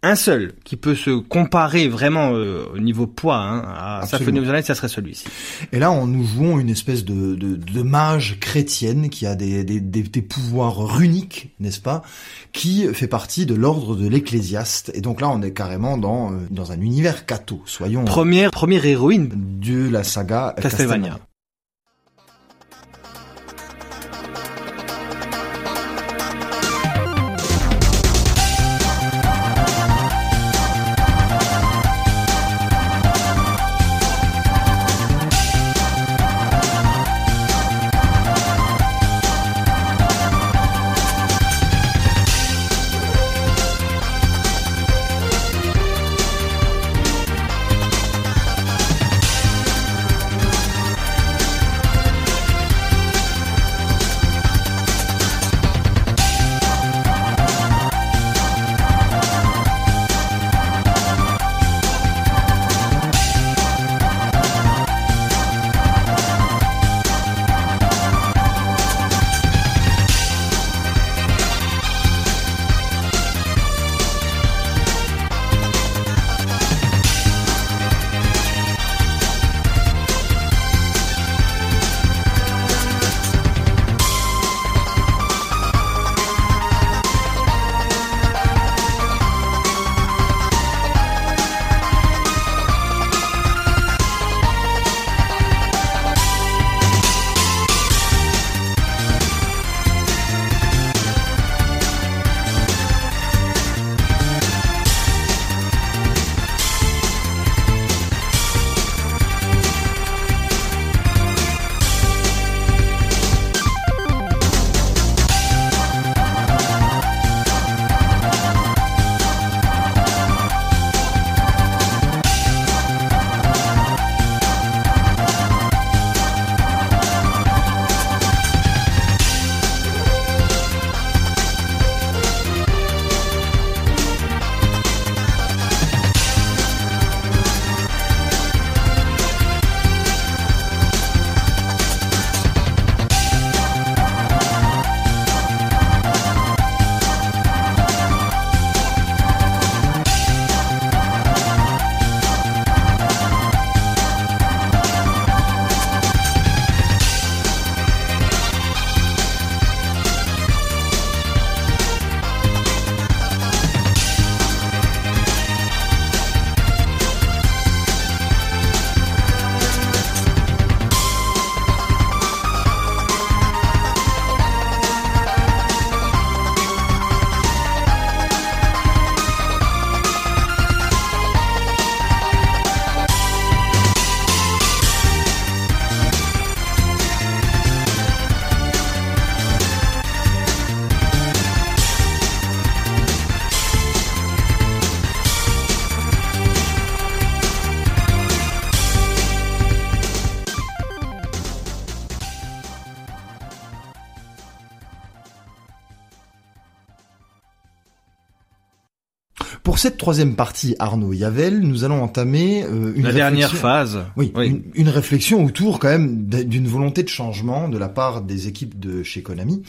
un seul, qui peut se comparer vraiment euh, au niveau poids hein, à. Symphony of the Night, ça serait celui-ci. Et là on nous jouons une espèce de, de, de mage chrétienne qui a des, des, des, des pouvoirs runiques, n'est-ce pas, qui fait partie de l'ordre de l'Ecclésiaste. Et donc là on est carrément dans, euh, dans un univers catho, soyons Première, première héroïne. de la saga Castlevania. Castlevania. Troisième partie, Arnaud Yavel, nous allons entamer euh, une La dernière réflexion- phase. Oui, Une, une réflexion autour quand même d'une volonté de changement de la part des équipes de chez Konami.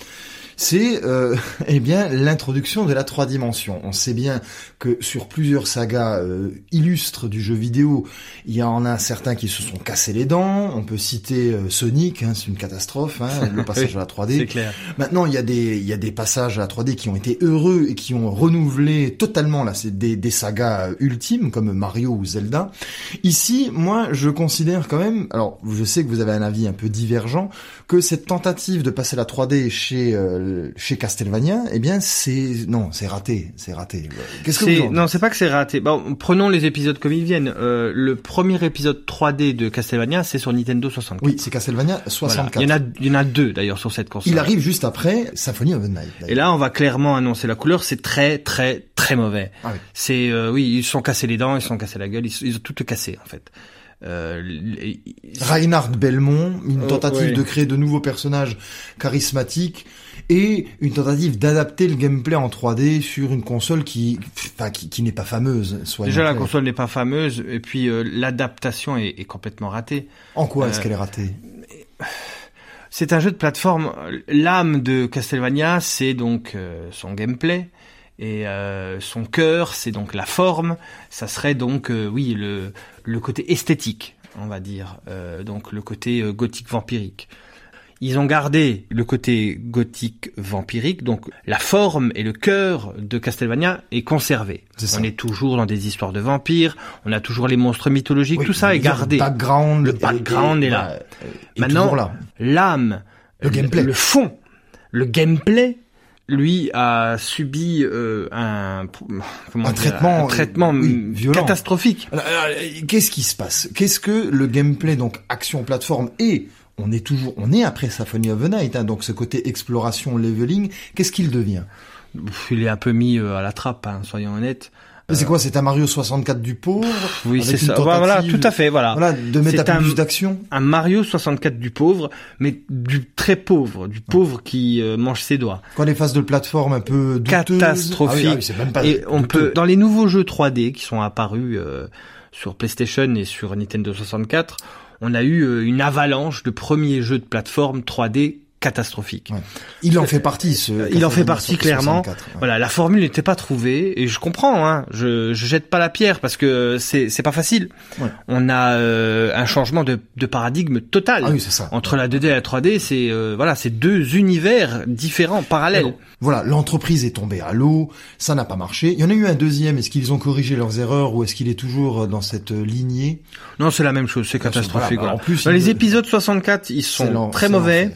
C'est euh, <laughs> eh bien l'introduction de la trois dimensions. On sait bien que sur plusieurs sagas euh, illustres du jeu vidéo, il y en a certains qui se sont cassés les dents. On peut citer euh, Sonic, hein, c'est une catastrophe, hein, <laughs> le passage à la 3D. C'est clair. Maintenant, il y a des il y a des passages à la 3D qui ont été heureux et qui ont renouvelé totalement là, c'est des, des sagas ultimes comme Mario ou Zelda. Ici, moi, je considère quand même, alors je sais que vous avez un avis un peu divergent, que cette tentative de passer la 3D chez euh, chez Castlevania, eh bien c'est non, c'est raté, c'est raté. Qu'est-ce que vous en non, c'est pas que c'est raté. Bon, prenons les épisodes comme ils viennent. Euh, le premier épisode 3D de Castlevania, c'est sur Nintendo 64. Oui, c'est Castlevania Voilà. 64. Il y en a, il y en a deux d'ailleurs sur cette console. Il arrive juste après Symphony of the Night. Et là, on va clairement annoncer la couleur. C'est très, très, très mauvais. Ah oui. C'est, euh, oui, ils se sont cassés les dents, ils se sont cassés la gueule, ils, ils ont tout cassé en fait. Euh, les- Reinhard Belmont, une Oh, tentative de créer de nouveaux personnages charismatiques et une tentative d'adapter le gameplay en 3D sur une console qui, enfin, qui, qui n'est pas fameuse. soyons déjà, la console n'est pas fameuse, et puis euh, l'adaptation est, est complètement ratée. En quoi est-ce Euh, qu'elle est ratée? C'est un jeu de plateforme. L'âme de Castlevania, c'est donc euh, son gameplay. Et euh, son cœur, c'est donc la forme. Ça serait donc, euh, oui, le, le côté esthétique, on va dire. Euh, donc le côté gothique vampirique. Ils ont gardé le côté gothique vampirique, donc la forme et le cœur de Castlevania est conservé. C'est ça. On est toujours dans des histoires de vampires, on a toujours les monstres mythologiques, Oui, tout ça est gardé. Le background, Le background est là. est Maintenant, l'âme, Le gameplay. le fond, le gameplay, lui a subi euh, un Un traitement, un traitement euh, oui, catastrophique. Alors, Qu'est-ce qui se passe? Qu'est-ce que le gameplay, donc action plateforme et on est toujours, on est après Symphony of the Night, hein, donc ce côté exploration, leveling, qu'est-ce qu'il devient? Il est un peu mis euh, à la trappe, hein, soyons honnêtes. C'est quoi C'est un Mario 64 du pauvre Oui, c'est ça. Voilà, tout à fait, voilà. Voilà, de mettre un plus d'action? Un Mario 64 du pauvre, mais du très pauvre, du pauvre qui euh, mange ses doigts. Quand les phases de plateforme un peu douteuses. Catastrophique. Ah oui, ah oui, même pas Et on douteux. peut, dans les nouveaux jeux 3D qui sont apparus euh, sur PlayStation et sur Nintendo 64, on a eu euh, une avalanche de premiers jeux de plateforme 3D catastrophiques. Ouais. Il en fait partie, ce. Euh, Il en fait partie clairement. 64, ouais. Voilà, la formule n'était pas trouvée et je comprends. Hein, je, je jette pas la pierre parce que c'est c'est pas facile. Ouais. On a euh, un changement de, de paradigme total Ah oui, c'est ça. entre la 2D et la 3D. C'est euh, voilà, c'est deux univers différents, parallèles. Voilà, l'entreprise est tombée à l'eau, ça n'a pas marché. Il y en a eu un deuxième, est-ce qu'ils ont corrigé leurs erreurs ou est-ce qu'il est toujours dans cette euh, lignée? Non, c'est la même chose, c'est catastrophique. Voilà, voilà. en plus, les épisodes 64, ils sont très mauvais.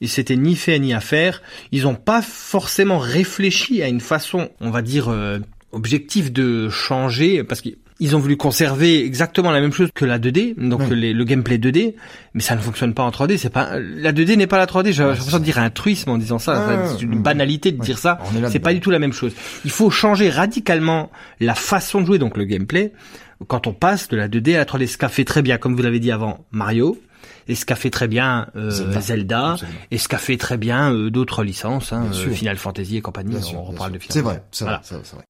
Ils s'étaient ni fait ni à faire. Ils n'ont pas forcément réfléchi à une façon, on va dire, euh, objective de changer, parce qu'ils ont voulu conserver exactement la même chose que la 2D, donc Oui. les- le gameplay 2D, mais ça ne fonctionne pas en 3D. C'est pas la 2D n'est pas la 3D. J'ai l'impression de dire un truisme en disant ça. Enfin, c'est une banalité de dire ça. C'est pas du tout la même chose. Il faut changer radicalement la façon de jouer, donc le gameplay, quand on passe de la 2D à la 3D. Ce qu'a fait très bien, comme vous l'avez dit avant, Mario, et ce qu'a fait très bien euh, Zelda. Et ce qu'a fait très bien euh, d'autres licences, hein, euh. Final Fantasy et compagnie. Bien on sûr, reparle de Final C'est Fantasy. vrai, c'est vrai, c'est vrai.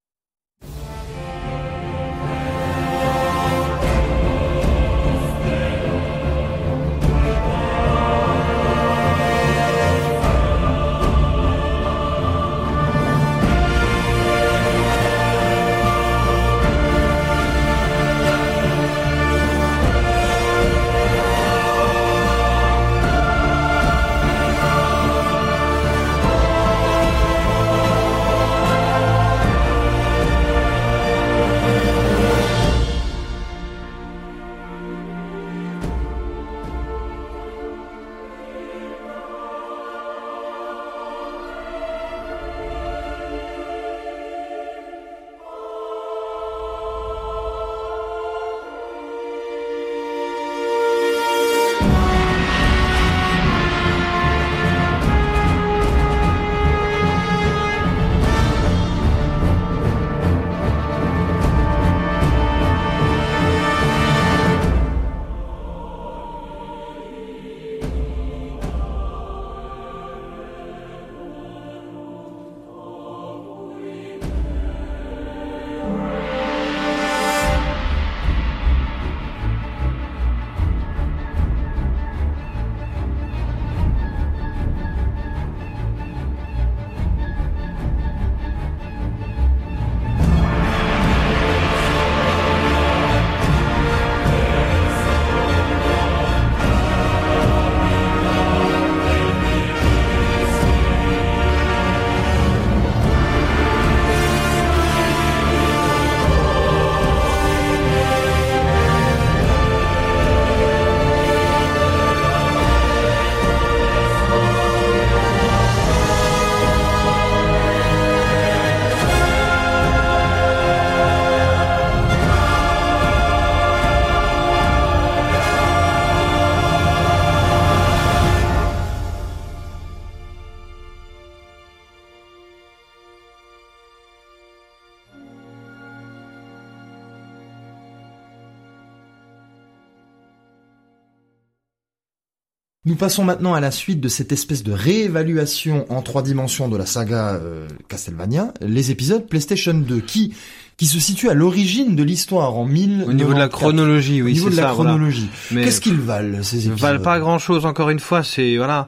Passons maintenant à la suite de cette espèce de réévaluation en trois dimensions de la saga euh, Castlevania, les épisodes PlayStation 2, qui qui se situent à l'origine de l'histoire en 1000. Au niveau de la chronologie, oui, Au niveau de la ça. voilà. chronologie. Mais Qu'est-ce qu'ils valent ces Ils épisodes valent pas grand chose encore une fois, c'est voilà.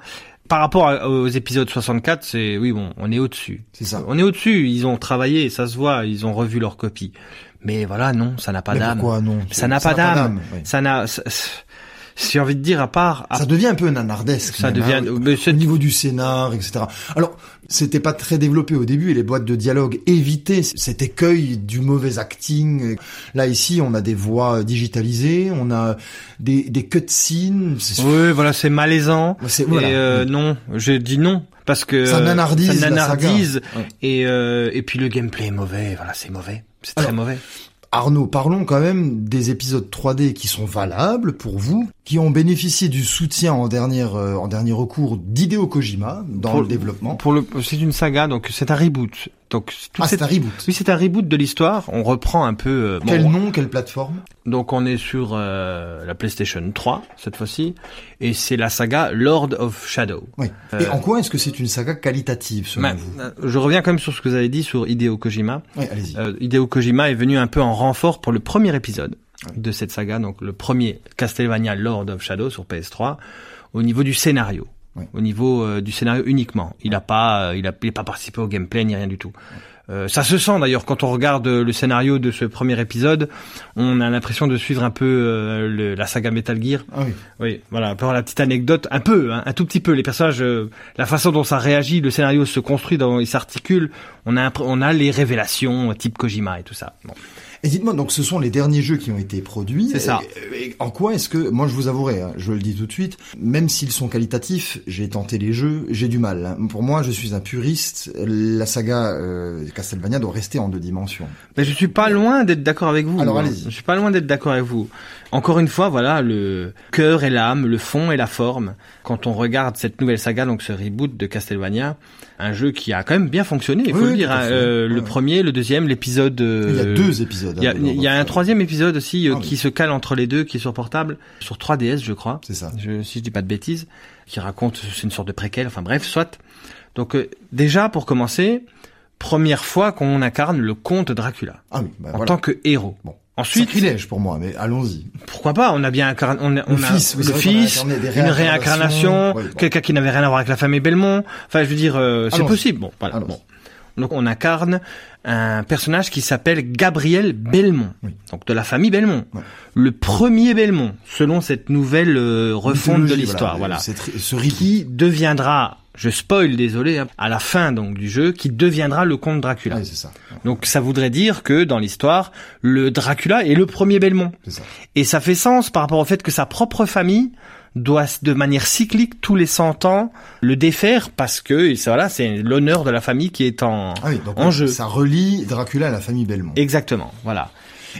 Par rapport aux épisodes 64, c'est oui bon, on est au-dessus. C'est ça. On est au-dessus, ils ont travaillé, ça se voit, ils ont revu leur copie. Mais voilà, non, ça n'a pas d'âme. pourquoi non? Ça n'a pas d'âme. oui. Ça n'a j'ai envie de dire à part à Ça devient un peu nanardesque. Ça même, devient- hein, mais au niveau du scénar, etc. Alors, c'était pas très développé au début et les boîtes de dialogue évitaient cet écueil du mauvais acting. Là, ici, on a des voix digitalisées, on a des, des cutscenes. Oui, voilà, c'est malaisant. C'est- voilà. Et euh, non, je dis non parce que Ça nanardise ça nanardise. et euh, et puis le gameplay est mauvais. Voilà, c'est mauvais. C'est très mauvais. Arnaud, parlons quand même des épisodes 3D qui sont valables pour vous, qui ont bénéficié du soutien en dernière, euh, en dernier recours d'Hideo Kojima dans Pour- le développement. Pour le, c'est une saga, donc c'est un reboot. Donc tout Ah, c'est un reboot. oui, c'est un reboot de l'histoire. On reprend un peu. euh, bon, Quel nom, quelle plateforme? Donc on est sur euh, la PlayStation 3 cette fois-ci, et c'est la saga Lord of Shadow. Oui. Euh, Et en quoi est-ce que c'est une saga qualitative selon vous? euh, je reviens quand même sur ce que vous avez dit sur Hideo Kojima. Oui, allez-y. Euh, Hideo Kojima est venu un peu en renfort pour le premier épisode de cette saga, donc le premier Castlevania Lord of Shadow sur PS3, au niveau du scénario. Oui. Au niveau euh, du scénario uniquement. Il a pas, euh, il a, il a pas participé au gameplay ni rien du tout. Euh, ça se sent d'ailleurs quand on regarde euh, le scénario de ce premier épisode, on a l'impression de suivre un peu euh, le- la saga Metal Gear. Ah oui. Oui, voilà, pour la petite anecdote, un peu, hein, un tout petit peu, les personnages, euh, la façon dont ça réagit, le scénario se construit, dont il s'articule, on a, on a les révélations euh, type Kojima et tout ça. Bon. Et dites-moi, donc ce sont les derniers jeux qui ont été produits. C'est ça. Et- et en quoi est-ce que, moi je vous avouerai, hein, je le dis tout de suite, même s'ils sont qualitatifs, j'ai tenté les jeux, j'ai du mal. hein. Pour moi, je suis un puriste. La saga euh, Castlevania doit rester en deux dimensions. Mais je suis pas loin d'être d'accord avec vous. Alors, allez-y. Je suis pas loin d'être d'accord avec vous. Encore une fois, voilà, le cœur et l'âme, le fond et la forme. Quand on regarde cette nouvelle saga, donc ce reboot de Castlevania, un jeu qui a quand même bien fonctionné, il faut Oui, le dire. hein. Euh, Ouais, Le ouais. premier, le deuxième, l'épisode. euh, Il y a deux épisodes. Il y a, hein, y a un troisième épisode aussi euh, Ah oui. qui se cale entre les deux, qui est sur portable, sur 3DS, je crois. C'est ça. Je, si je dis pas de bêtises, qui raconte, c'est une sorte de préquel, enfin bref, soit. Donc euh, déjà, pour commencer, première fois qu'on incarne le comte Dracula Ah oui, bah en voilà. tant que héros. Bon. Ensuite, Sacrilège pour moi, mais allons-y. pourquoi pas On a bien incarné, on a, on Le a fils, c'est le a fils, une réincarnation, bon. quelqu'un qui n'avait rien à voir avec la famille Belmont. Enfin, je veux dire, euh, c'est possible. Bon, voilà. Bon. Donc, on incarne un personnage qui s'appelle Gabriel Belmont, Oui. donc de la famille Belmont. Ouais. Le premier Belmont, selon cette nouvelle euh, refonte de l'histoire. Voilà. Reboot. Qui deviendra, je spoil, désolé, hein, à la fin donc du jeu, qui deviendra le comte Dracula. Donc ça voudrait dire que dans l'histoire, le Dracula est le premier Belmont. Ça. Et ça fait sens par rapport au fait que sa propre famille doit de manière cyclique tous les 100 ans le défaire parce que voilà c'est l'honneur de la famille qui est en Ah oui, donc en jeu. ça relie Dracula à la famille Belmont. exactement voilà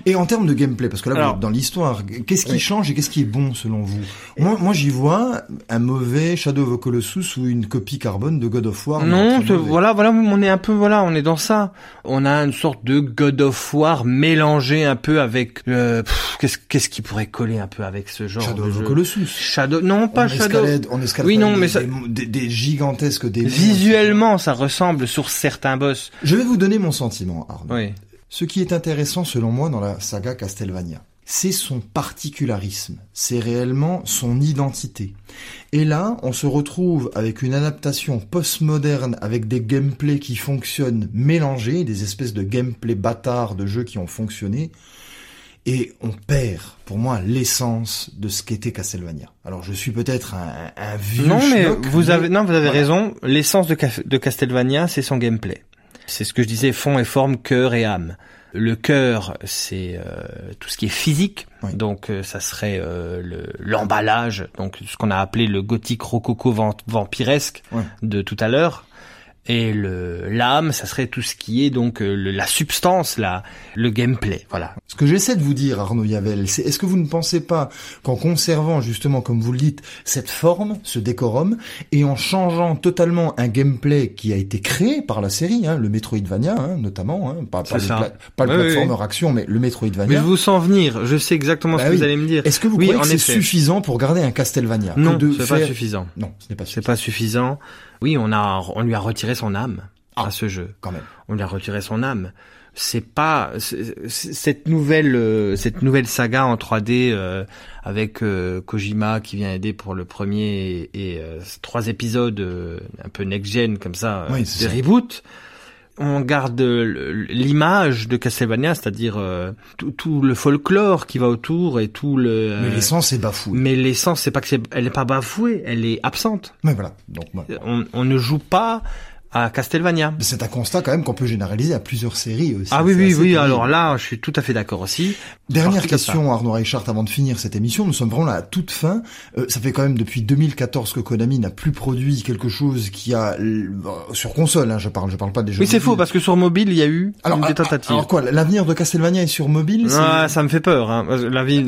Et en termes de gameplay, parce que là, vous Alors- êtes dans l'histoire, qu'est-ce qui Oui. change et qu'est-ce qui est bon selon vous Moi, moi j'y vois un mauvais Shadow of the Colossus ou une copie carbone de God of War. non voilà voilà on est un peu voilà on est dans ça on a une sorte de God of War mélangé un peu avec euh, qu'est-ce qu'est-ce qui pourrait coller un peu avec ce genre Shadow de of the Colossus. Shadow non pas on Shadow escalade, on escalade Oui, non, des, mais ça- des, des- des gigantesques démons. visuellement ça ressemble sur certains boss Je vais vous donner mon sentiment, Arnaud. oui Ce qui est intéressant selon moi dans la saga Castlevania, c'est son particularisme, c'est réellement son identité. Et là, on se retrouve avec une adaptation postmoderne avec des gameplays qui fonctionnent mélangés, des espèces de gameplay bâtards de jeux qui ont fonctionné, et on perd, pour moi, l'essence de ce qu'était Castlevania. Alors je suis peut-être un, un vieux Non, mais schnock, vous mais avez, non, vous avez voilà. raison. L'essence de, de Castlevania, c'est son gameplay. C'est ce que je disais, fond et forme, cœur et âme. Le cœur, c'est euh, tout ce qui est physique. Oui. Donc, euh, ça serait euh, le- l'emballage, donc ce qu'on a appelé le gothique rococo vamp- vampiresque de tout à l'heure. Et le l'âme, ça serait tout ce qui est donc euh, le- la substance, la le gameplay, voilà. Ce que j'essaie de vous dire, Arnaud Yavel, c'est est-ce que vous ne pensez pas qu'en conservant justement, comme vous le dites, cette forme, ce décorum, et en changeant totalement un gameplay qui a été créé par la série, hein, le Metroidvania hein, notamment, hein, pas, pas C'est le, ça. pla- pas le Oui, oui, platformer action, mais le Mais Metroidvania. je vous sens venir, je sais exactement Bah ce que oui. vous allez me dire. Est-ce que vous oui, croyez en que c'est suffisant pour garder un Castlevania? Que Non, de c'est faire... pas suffisant. Non, ce n'est pas C'est suffisant. pas suffisant. Oui, on a on lui a retiré son âme Ah. à ce jeu. Quand même. on lui a retiré son âme. C'est pas c'est- c'est- cette nouvelle euh, cette nouvelle saga en 3D euh, avec euh, Kojima qui vient aider pour le premier et, et, euh, trois épisodes euh, un peu next gen comme ça euh, Oui, c'est de ça. On garde l'image de Castlevania, c'est-à-dire euh, tout, tout le folklore qui va autour et tout le. Mais euh, l'essence est bafouée. mais l'essence, c'est pas que c'est, elle est pas bafouée, elle est absente. Mais voilà. Donc, on ne joue pas à Castlevania. c'est un constat quand même qu'on peut généraliser à plusieurs séries aussi. Ah oui, oui, oui. terrible. Alors là, je suis tout à fait d'accord aussi. Dernière question, Arnaud Reichart, avant de finir cette émission. Nous sommes vraiment là à toute fin. Euh, ça fait quand même depuis 2014 que Konami n'a plus produit quelque chose qui a euh, sur console. Hein, je parle, je parle pas des jeux. Oui, c'est faux parce que sur mobile, il y a eu Alors, des ah, tentatives. alors quoi L'avenir de Castlevania est sur mobile Ah, ça me fait peur. Hein.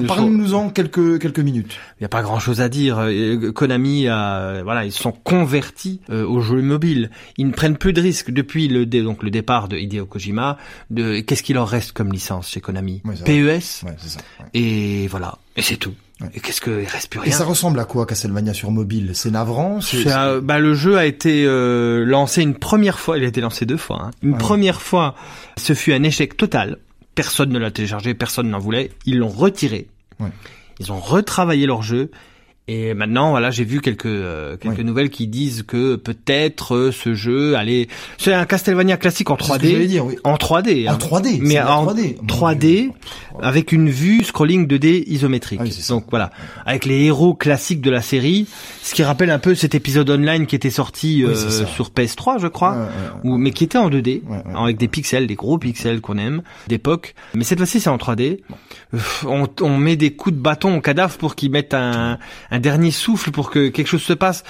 Parlez-nous en quelques quelques minutes. il y a pas grand-chose à dire. Euh, Konami, a, voilà, ils sont convertis euh, aux jeux mobiles. Ils prennent plus de risques depuis le dé- donc le départ de Hideo Kojima. De qu'est-ce qu'il leur reste comme licence chez Konami Ouais, PES Ouais, c'est ça. ouais. et voilà. Et c'est tout. Et qu'est-ce que il reste plus Et ça ressemble à quoi Castlevania sur mobile? C'est navrant? C'est- bah, le jeu a été euh, lancé une première fois, il a été lancé deux fois. hein. Une Ouais. première fois, ce fut un échec total. Personne ne l'a téléchargé, personne n'en voulait. Ils l'ont retiré. Ouais. Ils ont retravaillé leur jeu. Et maintenant, voilà, j'ai vu quelques euh, quelques nouvelles qui disent que peut-être euh, ce jeu allait. C'est un Castlevania classique en C'est ce que 3D. dire, oui. En 3D. En hein. 3D. Mais en 3D. Mon 3D, Avec une vue scrolling 2D isométrique. Ah oui. Donc voilà, avec les héros classiques de la série, ce qui rappelle un peu cet épisode online qui était sorti Oui, euh, sur PS3, je crois, Ouais, ouais, ouais. ou mais qui était en 2D, Ouais, ouais. avec des pixels, des gros pixels qu'on aime d'époque. Mais cette fois-ci, c'est en 3D. Euh, On, on met des coups de bâton au cadavre pour qu'ils mettent un, un dernier souffle pour que quelque chose se passe.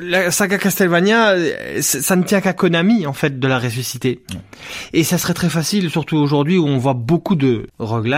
La saga Castlevania, euh, ça ne tient qu'à Konami en fait de la ressusciter. Et ça serait très facile, surtout aujourd'hui où on voit beaucoup de roguelike.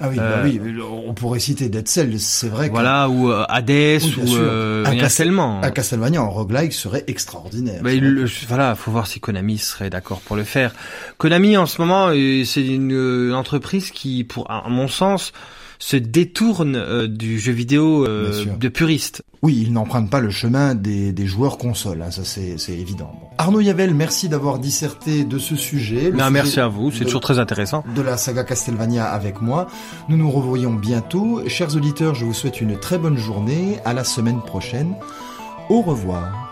Ah oui, bah Euh, oui, on pourrait citer Dead Cell, c'est vrai que Voilà, ou euh, Hades, Oui, ou euh, Un il y en a Castel- tellement. un Castlevania en roguelike serait extraordinaire. Bah, il- voilà, faut voir si Konami serait d'accord pour le faire. Konami en ce moment, euh, c'est une, entreprise qui, pour à mon sens, se détourne euh, du jeu vidéo euh, de puriste. Oui, ils n'empruntent pas le chemin des, des joueurs consoles, hein, ça c'est c'est évident. Bon. Arnaud Yavel, merci d'avoir disserté de ce sujet. Non, sujet merci à vous, c'est toujours très intéressant. de la saga Castlevania avec moi. Nous nous revoyons bientôt. Chers auditeurs, je vous souhaite une très bonne journée. À la semaine prochaine. Au revoir.